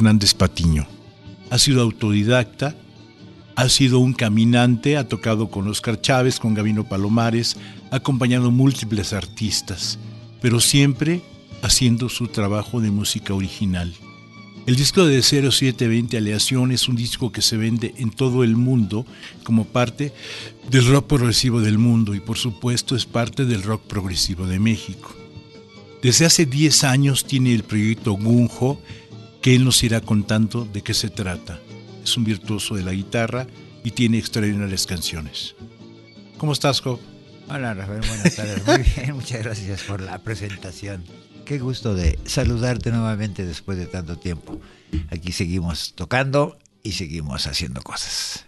Hernández Patiño. Ha sido autodidacta, ha sido un caminante, ha tocado con Oscar Chávez, con Gabino Palomares, ha acompañado múltiples artistas, pero siempre haciendo su trabajo de música original. El disco de 0720 Aleación es un disco que se vende en todo el mundo como parte del rock progresivo del mundo y por supuesto es parte del rock progresivo de México. Desde hace 10 años tiene el proyecto Gunjo, que él nos irá contando de qué se trata. Es un virtuoso de la guitarra y tiene extraordinarias canciones. ¿Cómo estás, Job? Hola, Rafael, buenas tardes. Muy bien, muchas gracias por la presentación. Qué gusto de saludarte nuevamente después de tanto tiempo. Aquí seguimos tocando y seguimos haciendo cosas.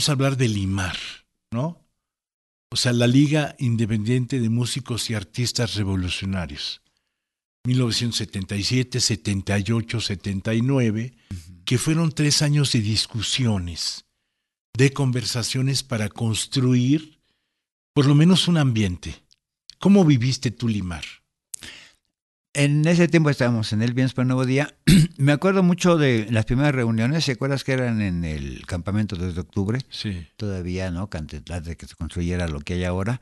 Vamos a hablar de Limar, ¿no? O sea, la Liga Independiente de Músicos y Artistas Revolucionarios. 1977, 78, 79, que fueron tres años de discusiones, de conversaciones para construir por lo menos un ambiente. ¿Cómo viviste tú Limar? En ese tiempo estábamos en el Bienes para Nuevo Día. Me acuerdo mucho de las primeras reuniones, ¿se acuerdas que eran en el campamento desde octubre? Sí. Todavía, ¿no? Antes de que se construyera lo que hay ahora.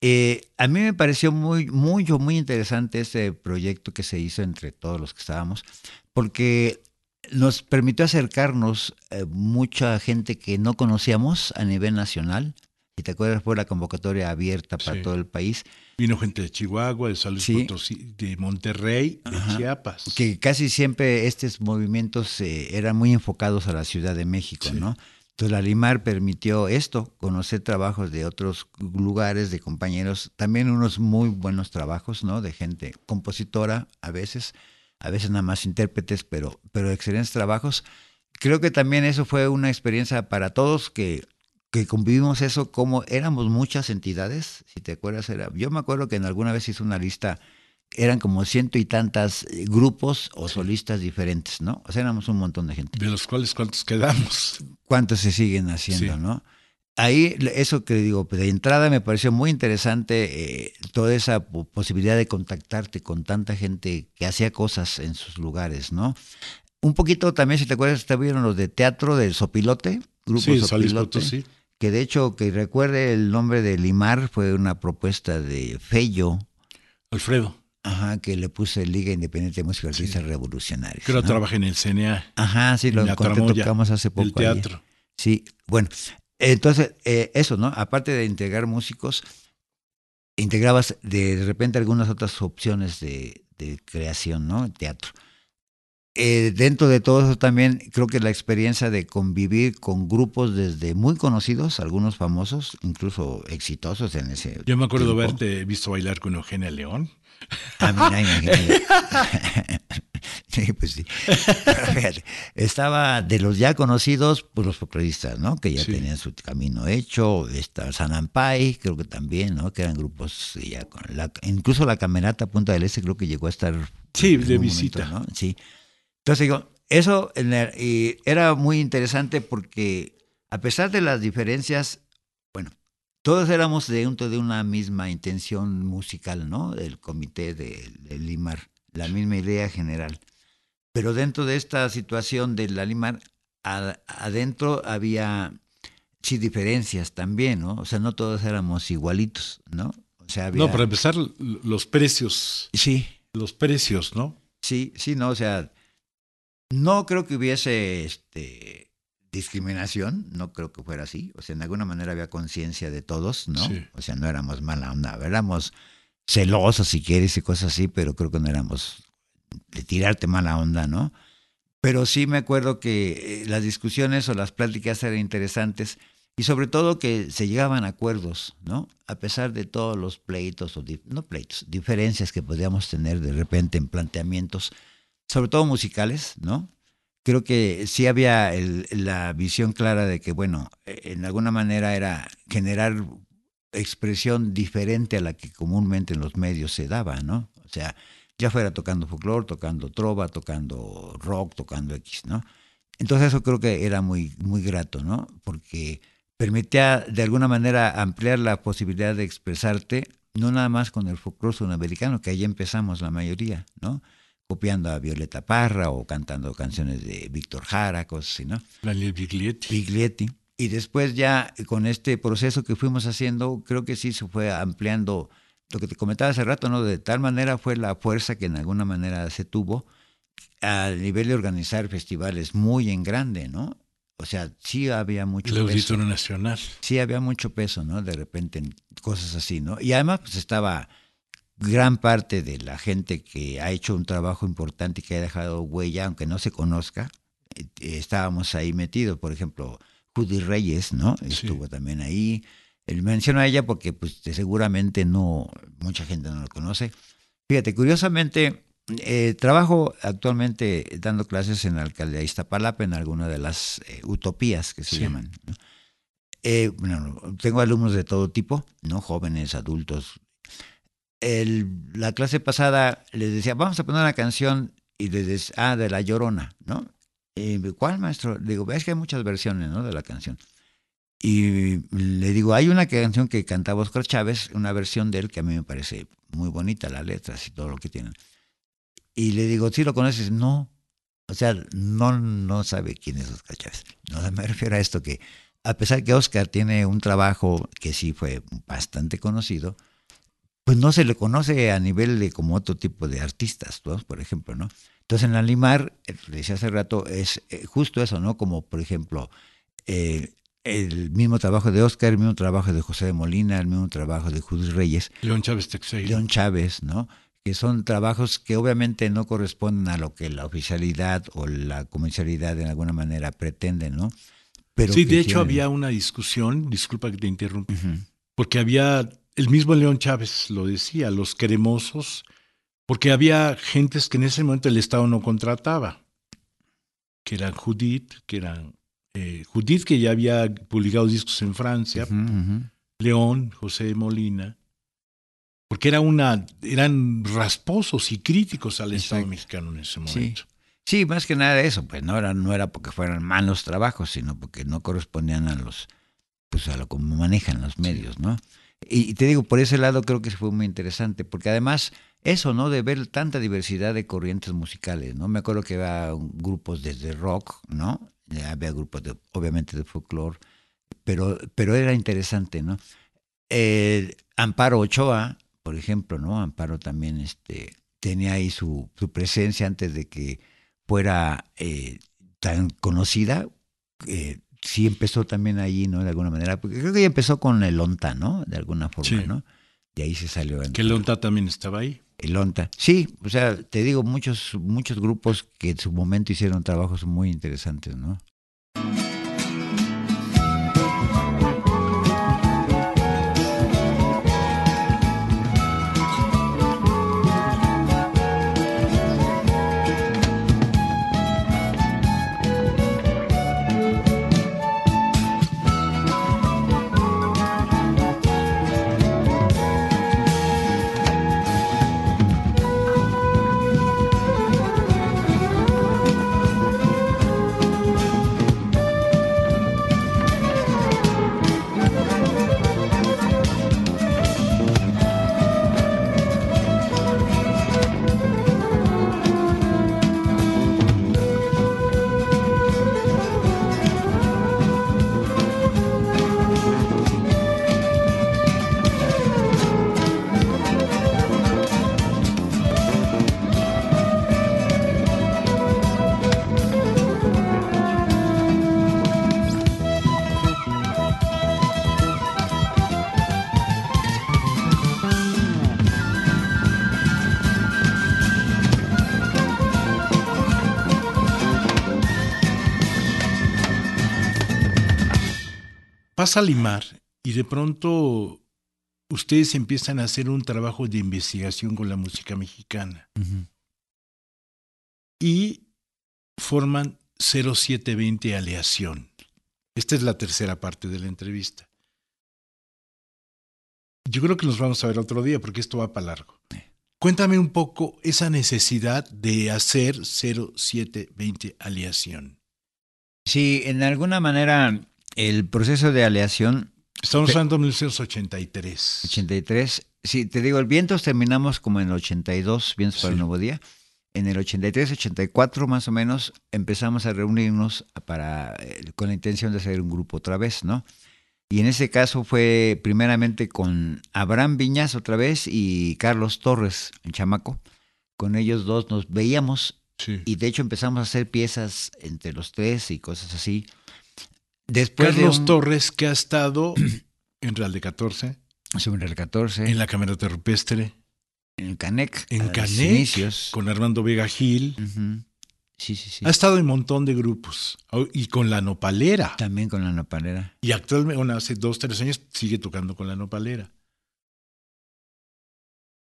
Eh, a mí me pareció muy, muy, muy interesante ese proyecto que se hizo entre todos los que estábamos, porque nos permitió acercarnos eh, mucha gente que no conocíamos a nivel nacional. Si te acuerdas, fue la convocatoria abierta para Sí. todo el país. Vino gente de Chihuahua, de San Luis Sí. Potosí, de Monterrey, de Ajá. Chiapas. que casi siempre estos movimientos eh, eran muy enfocados a la Ciudad de México, Sí. ¿no? Entonces la Limar permitió esto, conocer trabajos de otros lugares, de compañeros, también unos muy buenos trabajos, ¿no? De gente compositora a veces, a veces nada más intérpretes, pero, pero excelentes trabajos. Creo que también eso fue una experiencia para todos que, que convivimos eso, como éramos muchas entidades, si te acuerdas, era, yo me acuerdo que en alguna vez hice una lista eran como ciento y tantas eh, grupos o solistas diferentes, ¿no? O sea, éramos un montón de gente. De los cuales, ¿cuántos quedamos? ¿Cuántos se siguen haciendo, Sí. no? Ahí, eso que digo, de entrada me pareció muy interesante eh, toda esa po- posibilidad de contactarte con tanta gente que hacía cosas en sus lugares, ¿no? Un poquito también, si te acuerdas, te vieron los de teatro del Sopilote, grupo Sí, Sopilote, Potosí. Que de hecho, que recuerde el nombre de Limar, fue una propuesta de Fello, Alfredo, Ajá, que le puse Liga Independiente de Música Artistas Revolucionarios. que ahora ¿no? trabaja en el CNA, Ajá, sí, lo en encontré, tocamos hace poco. ahí. teatro. Sí, bueno, entonces eh, eso, ¿no? Aparte de integrar músicos, integrabas de repente algunas otras opciones de, de creación, ¿no? Teatro. Eh, dentro de todo eso también creo que la experiencia de convivir con grupos desde muy conocidos, algunos famosos, incluso exitosos en ese. Yo me acuerdo tiempo. haberte visto bailar con Eugenia León. Ah, mira, imagínate. sí, pues sí. Fíjate, estaba de los ya conocidos, pues los folcloristas, ¿no? Que ya sí. tenían su camino hecho. Está Sanampai, creo que también, ¿no? Que eran grupos ya con la, incluso la camerata Punta del Este creo que llegó a estar. Sí, de visita. Momento, ¿no? Sí. Entonces digo, eso y era muy interesante porque a pesar de las diferencias, bueno, todos éramos de, un, de una misma intención musical, ¿no? Del comité de, de, Limar, la misma idea general. Pero dentro de esta situación de la Limar, adentro había sí diferencias también, ¿no? O sea, no todos éramos igualitos, ¿no? O sea, había... No, para empezar, los precios. Sí. Los precios, ¿no? Sí, sí, no, o sea, no creo que hubiese este, discriminación, no creo que fuera así. O sea, en alguna manera había conciencia de todos, ¿no? Sí. O sea, no éramos mala onda, éramos celosos si quieres y cosas así, pero creo que no éramos de tirarte mala onda, ¿no? Pero sí me acuerdo que eh, las discusiones o las pláticas eran interesantes y sobre todo que se llegaban a acuerdos, ¿no? A pesar de todos los pleitos, o no pleitos, diferencias que podíamos tener de repente en planteamientos sobre todo musicales, ¿no? Creo que sí había el, la visión clara de que, bueno, en alguna manera era generar expresión diferente a la que comúnmente en los medios se daba, ¿no? O sea, ya fuera tocando folclore, tocando trova, tocando rock, tocando X, ¿no? Entonces eso creo que era muy, muy grato, ¿no? Porque permitía de alguna manera ampliar la posibilidad de expresarte, no nada más con el folclore sudamericano, que ahí empezamos la mayoría, ¿no? Copiando a Violeta Parra o cantando canciones de Víctor Jara, cosas así, ¿no? Daniel Biglietti. Biglietti. Y después ya con este proceso que fuimos haciendo, creo que sí se fue ampliando lo que te comentaba hace rato, ¿no? De tal manera fue la fuerza que en alguna manera se tuvo a nivel de organizar festivales muy en grande, ¿no? O sea, sí había mucho El Auditorio Nacional. Sí había mucho peso, ¿no? De repente en cosas así, ¿no? Y además pues estaba gran parte de la gente que ha hecho un trabajo importante y que ha dejado huella, aunque no se conozca, eh, estábamos ahí metidos. Por ejemplo, Judy Reyes, ¿no? Estuvo sí. también ahí. El menciono a ella porque pues seguramente no, mucha gente no lo conoce. Fíjate, curiosamente, eh, trabajo actualmente dando clases en la alcaldía de Iztapalapa, en alguna de las eh, utopías que se sí. llaman. ¿no? Eh, bueno, tengo alumnos de todo tipo, ¿no? Jóvenes, adultos, la clase pasada les decía, vamos a poner una canción y les decía, ah, de La Llorona, ¿no? Y, ¿Cuál, maestro? Digo, es que hay muchas versiones, ¿no? De la canción. Y le digo, hay una canción que cantaba Oscar Chávez, una versión de él que a mí me parece muy bonita, las letras y todo lo que tienen. Y le digo, ¿sí lo conoces? No. O sea, no, no sabe quién es Oscar Chávez. No me refiero a esto que, a pesar que Oscar tiene un trabajo que sí fue bastante conocido, pues no se le conoce a nivel de como otro tipo de artistas, ¿no? por ejemplo, ¿no? Entonces en la Limar, eh, le decía hace rato, es eh, justo eso, ¿no? Como por ejemplo, eh, el mismo trabajo de Oscar, el mismo trabajo de José de Molina, el mismo trabajo de Judith Reyes. León Chávez Texeira. León Chávez, ¿no? Que son trabajos que obviamente no corresponden a lo que la oficialidad o la comercialidad de alguna manera pretenden, ¿no? Pero sí, de hecho tienen... había una discusión, disculpa que te interrumpa, uh -huh. porque había el mismo León Chávez lo decía, los cremosos, porque había gentes que en ese momento el Estado no contrataba, que eran Judith, que eran eh, Judith, que ya había publicado discos en Francia, uh -huh, uh -huh. León, José Molina, porque era una, eran rasposos y críticos al Exacto. Estado mexicano en ese momento. Sí. Sí, más que nada eso, pues no era, no era porque fueran malos trabajos, sino porque no correspondían a los, pues a lo como manejan los medios, ¿no? Y te digo, por ese lado creo que fue muy interesante, porque además eso, ¿no? De ver tanta diversidad de corrientes musicales, ¿no? Me acuerdo que había grupos desde rock, ¿no? Había grupos, de, obviamente, de folclore, pero, pero era interesante, ¿no? Amparo Ochoa, por ejemplo, ¿no? Amparo también este, tenía ahí su, su presencia antes de que fuera eh, tan conocida. Eh, sí empezó también allí, ¿no? De alguna manera, porque creo que ya empezó con el ONTA, ¿no? De alguna forma, Sí. ¿no? De ahí se salió. Que el Onta también estaba ahí. El ONTA. Sí, o sea, te digo, muchos, muchos grupos que en su momento hicieron trabajos muy interesantes, ¿no? Pasa a Limar y de pronto ustedes empiezan a hacer un trabajo de investigación con la música mexicana y forman 0720 Aleación. Esta es la tercera parte de la entrevista. Yo creo que nos vamos a ver otro día porque esto va para largo. Cuéntame un poco esa necesidad de hacer 0720 Aleación. Sí, en alguna manera el proceso de aleación Estamos hablando de 1983. 83, sí, te digo, el Vientos terminamos como en el 82, Vientos para Sí. el Nuevo Día. En el 83, 84 más o menos empezamos a reunirnos para, eh, con la intención de hacer un grupo otra vez, ¿no? Y en ese caso fue primeramente con Abraham Viñas otra vez y Carlos Torres, en Chamaco. Con ellos dos nos veíamos Sí. y de hecho empezamos a hacer piezas entre los tres y cosas así. Después Carlos de un, Torres, que ha estado en Real de 14, sobre el 14, en la Camerata Rupestre, en Canec, en Canec, inicios. con Armando Vega Gil. Sí, sí, sí. Ha estado en un montón de grupos. Y con la Nopalera. También con la nopalera. Y actualmente, bueno, hace dos, tres años, sigue tocando con la Nopalera.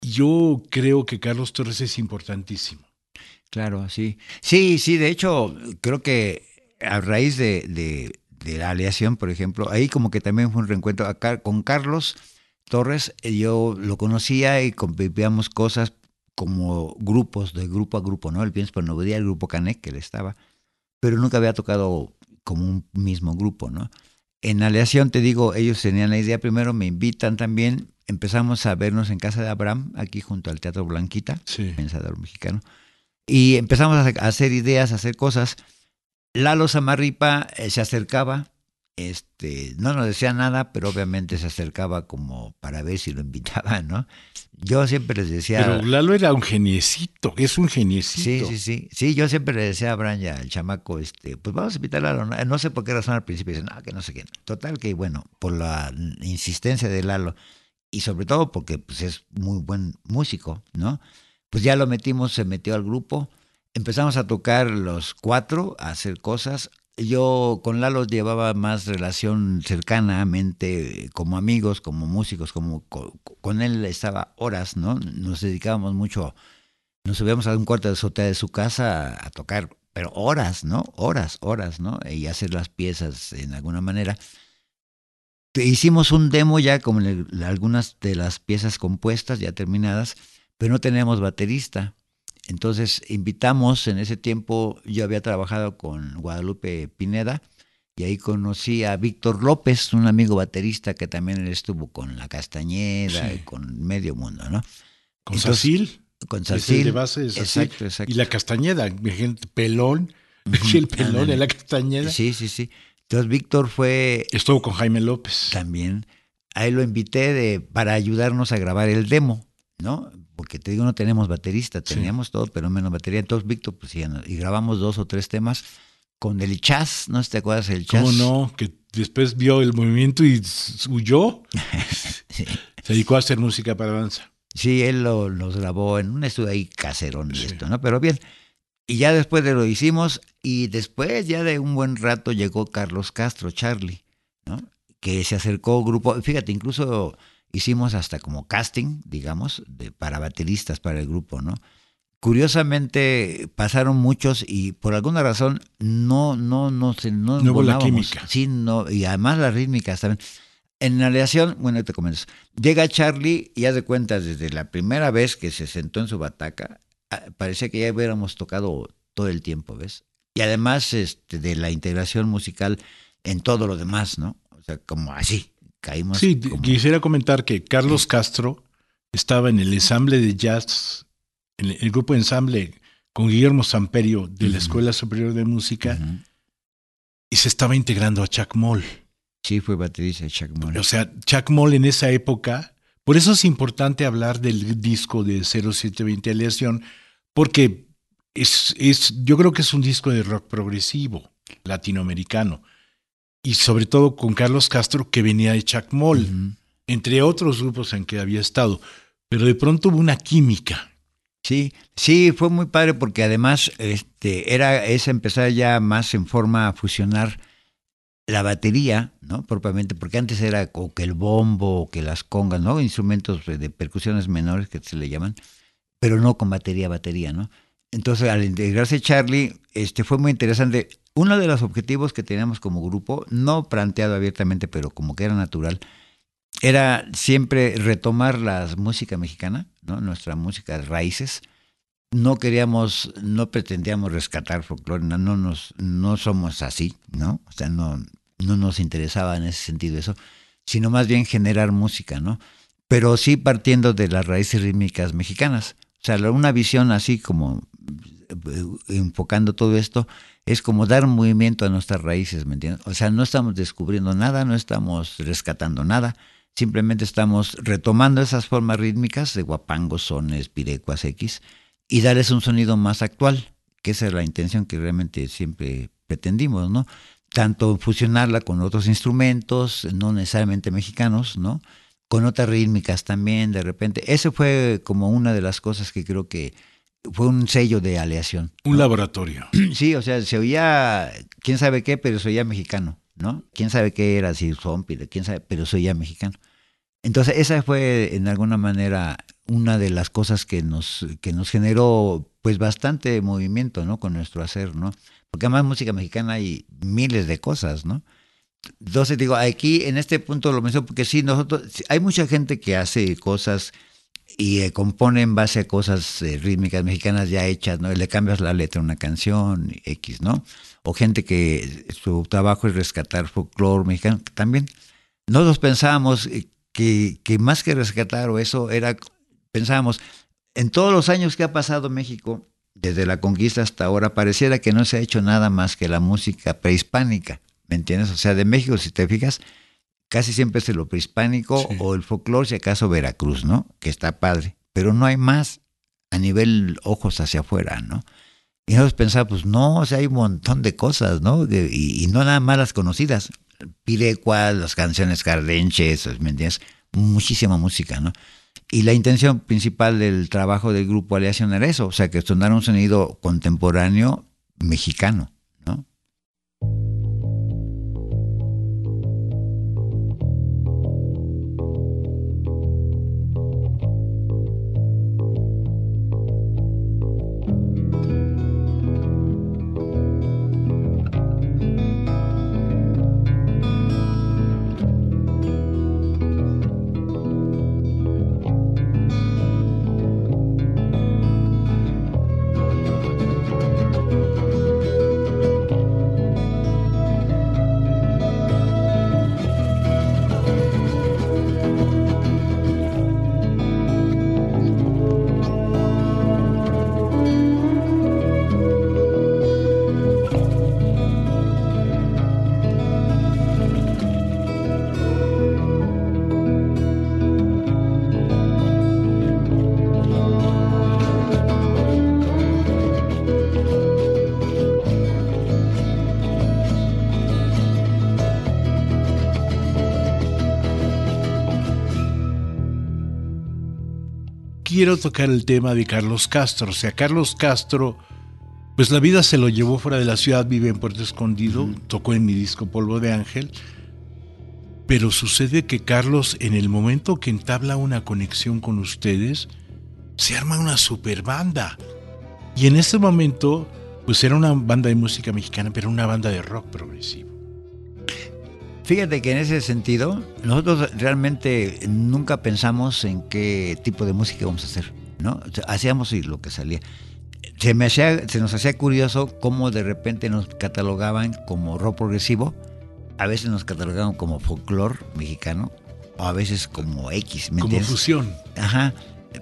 Yo creo que Carlos Torres es importantísimo. Claro, sí. Sí, sí, de hecho, creo que a raíz de, de, de la aleación, por ejemplo, ahí como que también fue un reencuentro acá con Carlos Torres, eh, yo lo conocía y convivíamos cosas como grupos, de grupo a grupo, ¿no? El Pienso por Novedad, el grupo Canec, que él estaba, pero nunca había tocado como un mismo grupo, ¿no? En aleación, te digo, ellos tenían la idea primero, me invitan también, empezamos a vernos en casa de Abraham, aquí junto al Teatro Blanquita, Sí. pensador mexicano. Y empezamos a hacer ideas, a hacer cosas. Lalo Samarripa eh, se acercaba, este, no nos decía nada, pero obviamente se acercaba como para ver si lo invitaban, ¿no? Yo siempre les decía... Pero Lalo era un geniecito, es un Sí, geniecito. sí, sí. Sí, yo siempre le decía a y al chamaco, este, pues vamos a invitar a Lalo. No, No sé por qué razón al principio dicen, no, que no sé qué. Total que, bueno, por la insistencia de Lalo y sobre todo porque pues, es muy buen músico, ¿no? Pues ya lo metimos, se metió al grupo. Empezamos a tocar los cuatro, a hacer cosas. Yo con Lalo llevaba más relación cercanamente, eh, como amigos, como músicos, como co- con él estaba horas, ¿no? Nos dedicábamos mucho nos subíamos a un cuarto de azotea de su casa a, tocar, pero horas, ¿no? Horas, horas, ¿no? Y hacer las piezas en alguna manera. Hicimos un demo ya con algunas de las piezas compuestas, ya terminadas, pero no teníamos baterista. Entonces invitamos en ese tiempo, yo había trabajado con Guadalupe Pineda y ahí conocí a Víctor López, un amigo baterista que también él estuvo con La Castañeda Sí. y con Medio Mundo, ¿no? Con Entonces, Sacil, Con Sacil. de base de Sacil. Exacto, exacto. Y la Castañeda, gente, pelón, el pelón de la Castañeda. Sí, sí, sí. Entonces Víctor fue Estuvo con Jaime López. también, ahí lo invité de, para ayudarnos a grabar el demo, ¿no? Porque te digo, no tenemos baterista, Sí. teníamos todo, pero menos batería. Entonces Víctor, pues sí, y grabamos dos o tres temas. con el Chas, ¿no te acuerdas del Chas? ¿Cómo no? Que después vio el movimiento y huyó. Se dedicó a hacer música para danza. Sí, él lo, los grabó en un estudio ahí caserón y esto, ¿no? Pero bien. Y ya después de lo hicimos, y después ya de un buen rato llegó Carlos Castro, Charlie, ¿no? Que se acercó grupo, fíjate, incluso hicimos hasta como casting, digamos, de, para bateristas para el grupo, ¿no? Curiosamente pasaron muchos y por alguna razón no no no se no, no hubo la química. Sí, no, y además las rítmicas también. En la aleación, bueno, te comento. Llega Charlie y haz de cuenta desde la primera vez que se sentó en su bataca, ah, parecía que ya hubiéramos tocado todo el tiempo, ¿ves? Y además este, de la integración musical en todo lo demás, ¿no? O sea, como así, caímos. Sí, quisiera comentar que Carlos Castro estaba en el ensamble de jazz, en el grupo de ensamble con Guillermo Samperio de la Escuela Superior de Música, y se estaba integrando a Chuck Moll. Sí, fue baterista de Chuck Moll. O sea, Chuck Moll en esa época, por eso es importante hablar del disco de 0720 Aleación, porque es, es, yo creo que es un disco de rock progresivo, latinoamericano, y sobre todo con Carlos Castro, que venía de Chuck Moll, entre otros grupos en que había estado, pero de pronto hubo una química. Sí, sí, fue muy padre porque además este, era es empezar ya más en forma a fusionar la batería, ¿no? Propiamente, porque antes era o que el bombo o que las congas, ¿no? Instrumentos de percusiones menores que se le llaman, pero no con batería, batería, ¿no? Entonces, al integrarse Charlie, este fue muy interesante. Uno de los objetivos que teníamos como grupo, no planteado abiertamente, pero como que era natural, era siempre retomar la música mexicana. Nuestra música de raíces. No queríamos, no pretendíamos rescatar folclore, no, no, nos, no somos así, ¿no? O sea, no, no nos interesaba en ese sentido eso, sino más bien generar música, ¿no? Pero sí partiendo de las raíces rítmicas mexicanas. O sea, una visión así como eh, enfocando todo esto es como dar movimiento a nuestras raíces, ¿me entiendes? O sea, no estamos descubriendo nada, no estamos rescatando nada, simplemente estamos retomando esas formas rítmicas de guapangos, sones, pirecuas, X, y darles un sonido más actual, que esa es la intención que realmente siempre pretendimos, ¿no? tanto fusionarla con otros instrumentos, no necesariamente mexicanos, ¿no? Con otras rítmicas también, de repente. Eso fue como una de las cosas que creo que fue un sello de aleación. Un laboratorio. Sí, o sea, se oía, quién sabe qué, pero se oía mexicano, ¿no? Quién sabe qué era, si zombie, quién sabe, pero se oía mexicano. Entonces, esa fue en alguna manera una de las cosas que nos, que nos generó pues bastante movimiento, ¿no? Con nuestro hacer, ¿no? porque además música mexicana hay miles de cosas, ¿no? Entonces digo, aquí en este punto lo menciono porque sí, nosotros, hay mucha gente que hace cosas y eh, compone en base a cosas eh, rítmicas mexicanas ya hechas, ¿no? Le cambias la letra a una canción, X, ¿no? O gente que su trabajo es rescatar folclore mexicano, también. Nosotros pensábamos eh, que, que más que rescatar o eso era, pensábamos, en todos los años que ha pasado México, desde la conquista hasta ahora, pareciera que no se ha hecho nada más que la música prehispánica, ¿me entiendes? O sea, de México, si te fijas, casi siempre es lo prehispánico o el folclore, si acaso Veracruz, ¿no? Que está padre, pero no hay más a nivel ojos hacia afuera, ¿no? Y nosotros pensamos, pues no, o sea, hay un montón de cosas, ¿no? y, no nada más las conocidas. Pirecuas, las canciones cardenches, ¿me entiendes? Muchísima música, ¿no? Y la intención principal del trabajo del grupo Aleación era eso, o sea, que sonara un sonido contemporáneo mexicano. Quiero tocar el tema de Carlos Castro. O sea, Carlos Castro, pues la vida se lo llevó fuera de la ciudad, vive en Puerto Escondido, tocó en mi disco Polvo de Ángel. Pero sucede que Carlos, en el momento que entabla una conexión con ustedes, se arma una super banda. Y en ese momento, pues era una banda de música mexicana, pero una banda de rock progresivo. Fíjate que en ese sentido, nosotros realmente nunca pensamos en qué tipo de música vamos a hacer, ¿no? hacíamos lo que salía. Se, me hacía, se nos hacía curioso cómo de repente nos catalogaban como rock progresivo, a veces nos catalogaban como folclore mexicano, o a veces como X, ¿me Como fusión. Ajá.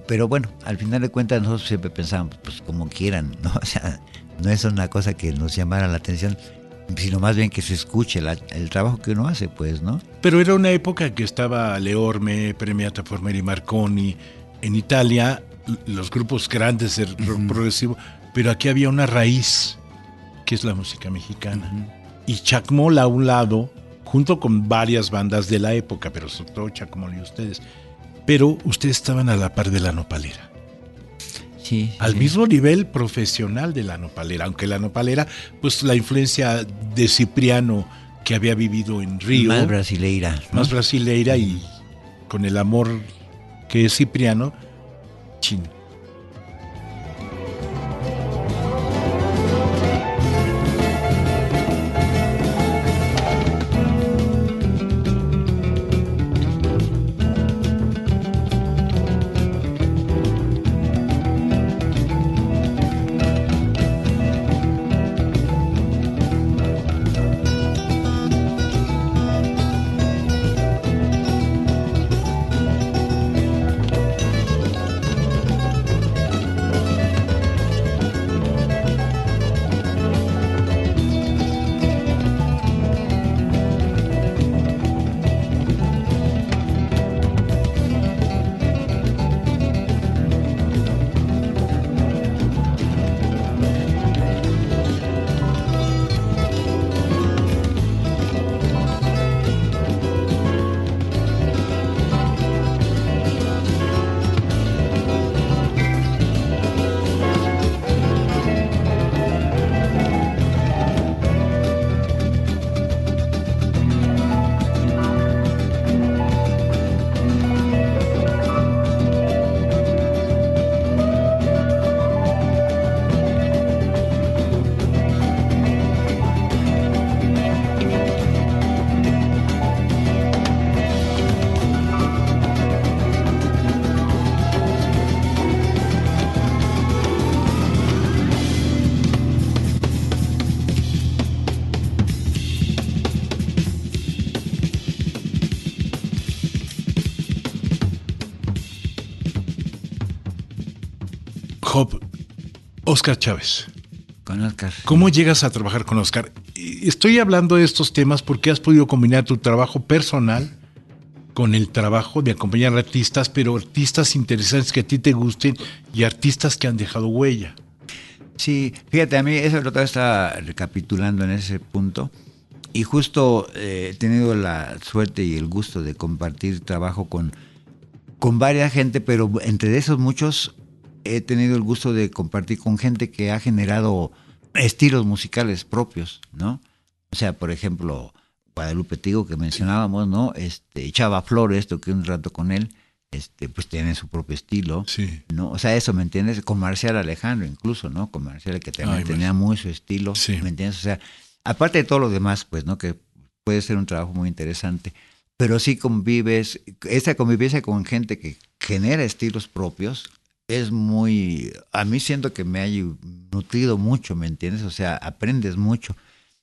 Pero bueno, al final de cuentas nosotros siempre pensábamos, pues como quieran, ¿no? O sea, no es una cosa que nos llamara la atención sino más bien que se escuche el trabajo que uno hace, pues, ¿no? Pero era una época que estaba Leorme, Premiata Formeri Marconi, en Italia, los grupos grandes del rock progresivo, pero aquí había una raíz, que es la música mexicana. Y Chacmol a un lado, junto con varias bandas de la época, pero sobre todo Chacmol y ustedes. Pero ustedes estaban a la par de la nopalera al mismo nivel profesional de la nopalera, aunque la nopalera, pues la influencia de Cipriano que había vivido en Río. Más brasileira. Más brasileira y con el amor que es Cipriano, chino. Oscar Chávez. Con Oscar. ¿Cómo llegas a trabajar con Oscar? Estoy hablando de estos temas porque has podido combinar tu trabajo personal con el trabajo de acompañar a artistas, pero artistas interesantes que a ti te gusten y artistas que han dejado huella. Sí, fíjate, a mí eso lo está recapitulando en ese punto. Y justo eh, he tenido la suerte y el gusto de compartir trabajo con, con varias gente, pero entre esos muchos he tenido el gusto de compartir con gente que ha generado estilos musicales propios, ¿no? O sea, por ejemplo, Guadalupe Tigo que mencionábamos, ¿no? Este, Chava Flores, toqué un rato con él, este, pues tiene su propio estilo, sí. ¿no? O sea, eso, ¿me entiendes? Con Marcial Alejandro incluso, ¿no? Con Marcial que también tenía muy su estilo, ¿me entiendes? O sea, aparte de todo lo demás, pues, ¿no? Que puede ser un trabajo muy interesante, pero sí convives, esa convivencia con gente que genera estilos propios, es muy, a mí siento que me ha nutrido mucho, ¿me entiendes? O sea, aprendes mucho.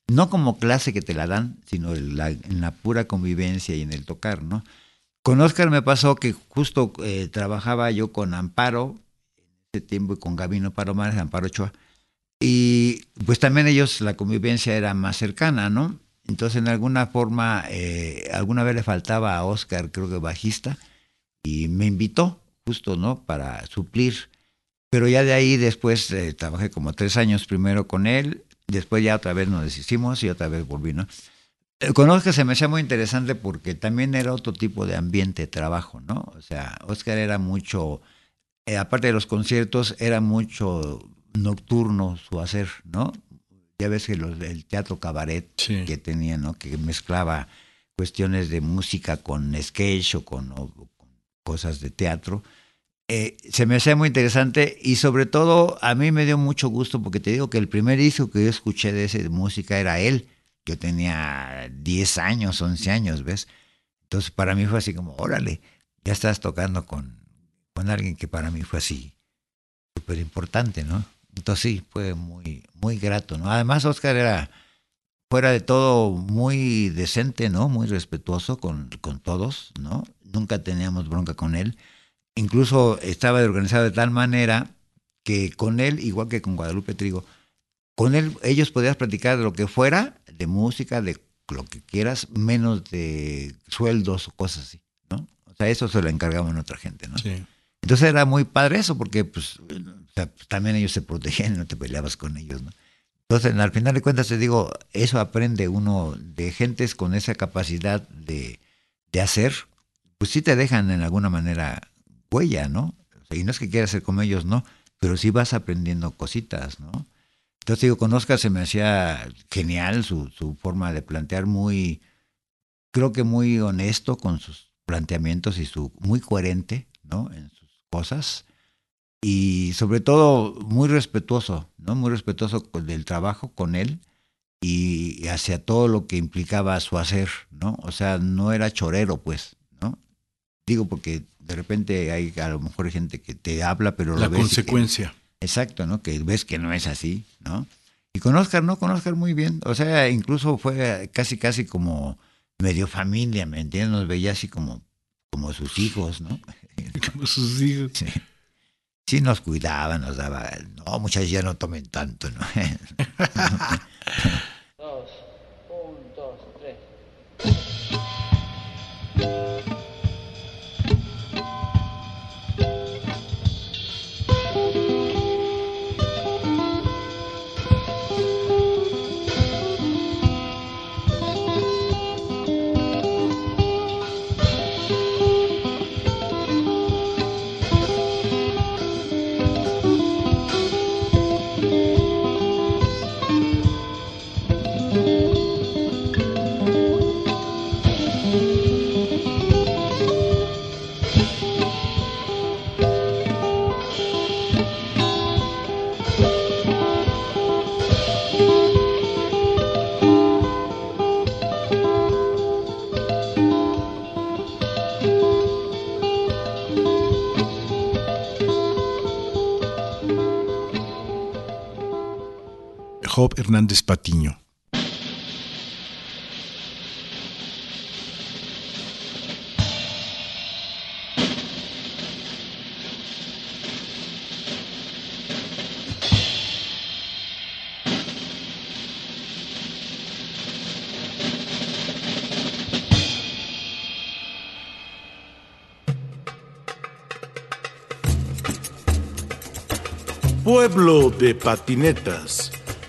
No como clase que te la dan, sino en la, pura convivencia y en el tocar, ¿no? Con Oscar me pasó que justo eh, trabajaba yo con Amparo, ese tiempo, y con Gabino Palomares, Amparo Ochoa, y pues también ellos, la convivencia era más cercana, ¿no? Entonces, en alguna forma, eh, alguna vez le faltaba a Oscar, creo que bajista, y me invitó justo, ¿no? Para suplir. Pero ya de ahí después eh, trabajé como tres años primero con él, después ya otra vez nos deshicimos y otra vez volví, ¿no? El Oscar se me hacía muy interesante porque también era otro tipo de ambiente de trabajo, ¿no? O sea, Oscar era mucho eh, aparte de los conciertos, era mucho nocturno su hacer, ¿no? Ya ves que el teatro cabaret que tenía, ¿no? Que mezclaba cuestiones de música con sketch o con, cosas de teatro. Eh, se me hacía muy interesante y sobre todo a mí me dio mucho gusto porque te digo que el primer disco que yo escuché de esa música era él. Yo tenía 10 años, 11 años, ¿ves? Entonces para mí fue así como, órale, ya estás tocando con, con alguien que para mí fue así súper importante, ¿no? Entonces sí, fue muy, muy grato, ¿no? Además Oscar era fuera de todo muy decente, ¿no? Muy respetuoso con, con todos, ¿no? Nunca teníamos bronca con él. Incluso estaba organizado de tal manera que con él, igual que con Guadalupe Trigo, con él ellos podías platicar de lo que fuera, de música, de lo que quieras, menos de sueldos o cosas así, ¿no? O sea, eso se lo encargaban a otra gente, ¿no? Sí. Entonces era muy padre eso, porque pues, también ellos se protegían y no te peleabas con ellos, ¿no? Entonces, al final de cuentas, te digo, eso aprende uno de gentes con esa capacidad de, de hacer, pues sí te dejan en alguna manera huella, ¿no? y no es que quieras ser como ellos, no, pero sí vas aprendiendo cositas, ¿no? Entonces, digo, con Oscar se me hacía genial su, su forma de plantear, muy, creo que muy honesto con sus planteamientos y su, muy coherente, ¿no? En sus cosas y sobre todo muy respetuoso, ¿no? Muy respetuoso del trabajo con él y hacia todo lo que implicaba su hacer, ¿no? O sea, no era chorero, pues, ¿no? Digo porque de repente hay a lo mejor gente que te habla, pero la consecuencia. exacto, ¿no? Que ves que no es así, ¿no? Y con Oscar, no, con Oscar muy bien. O sea, incluso fue casi, casi como medio familia, ¿me entiendes? Nos veía así como, como sus hijos, ¿no? Como sus hijos. Sí sí nos cuidaba, nos daba, no, muchachos ya no tomen tanto, ¿no? Hernández Patiño. Pueblo de patinetas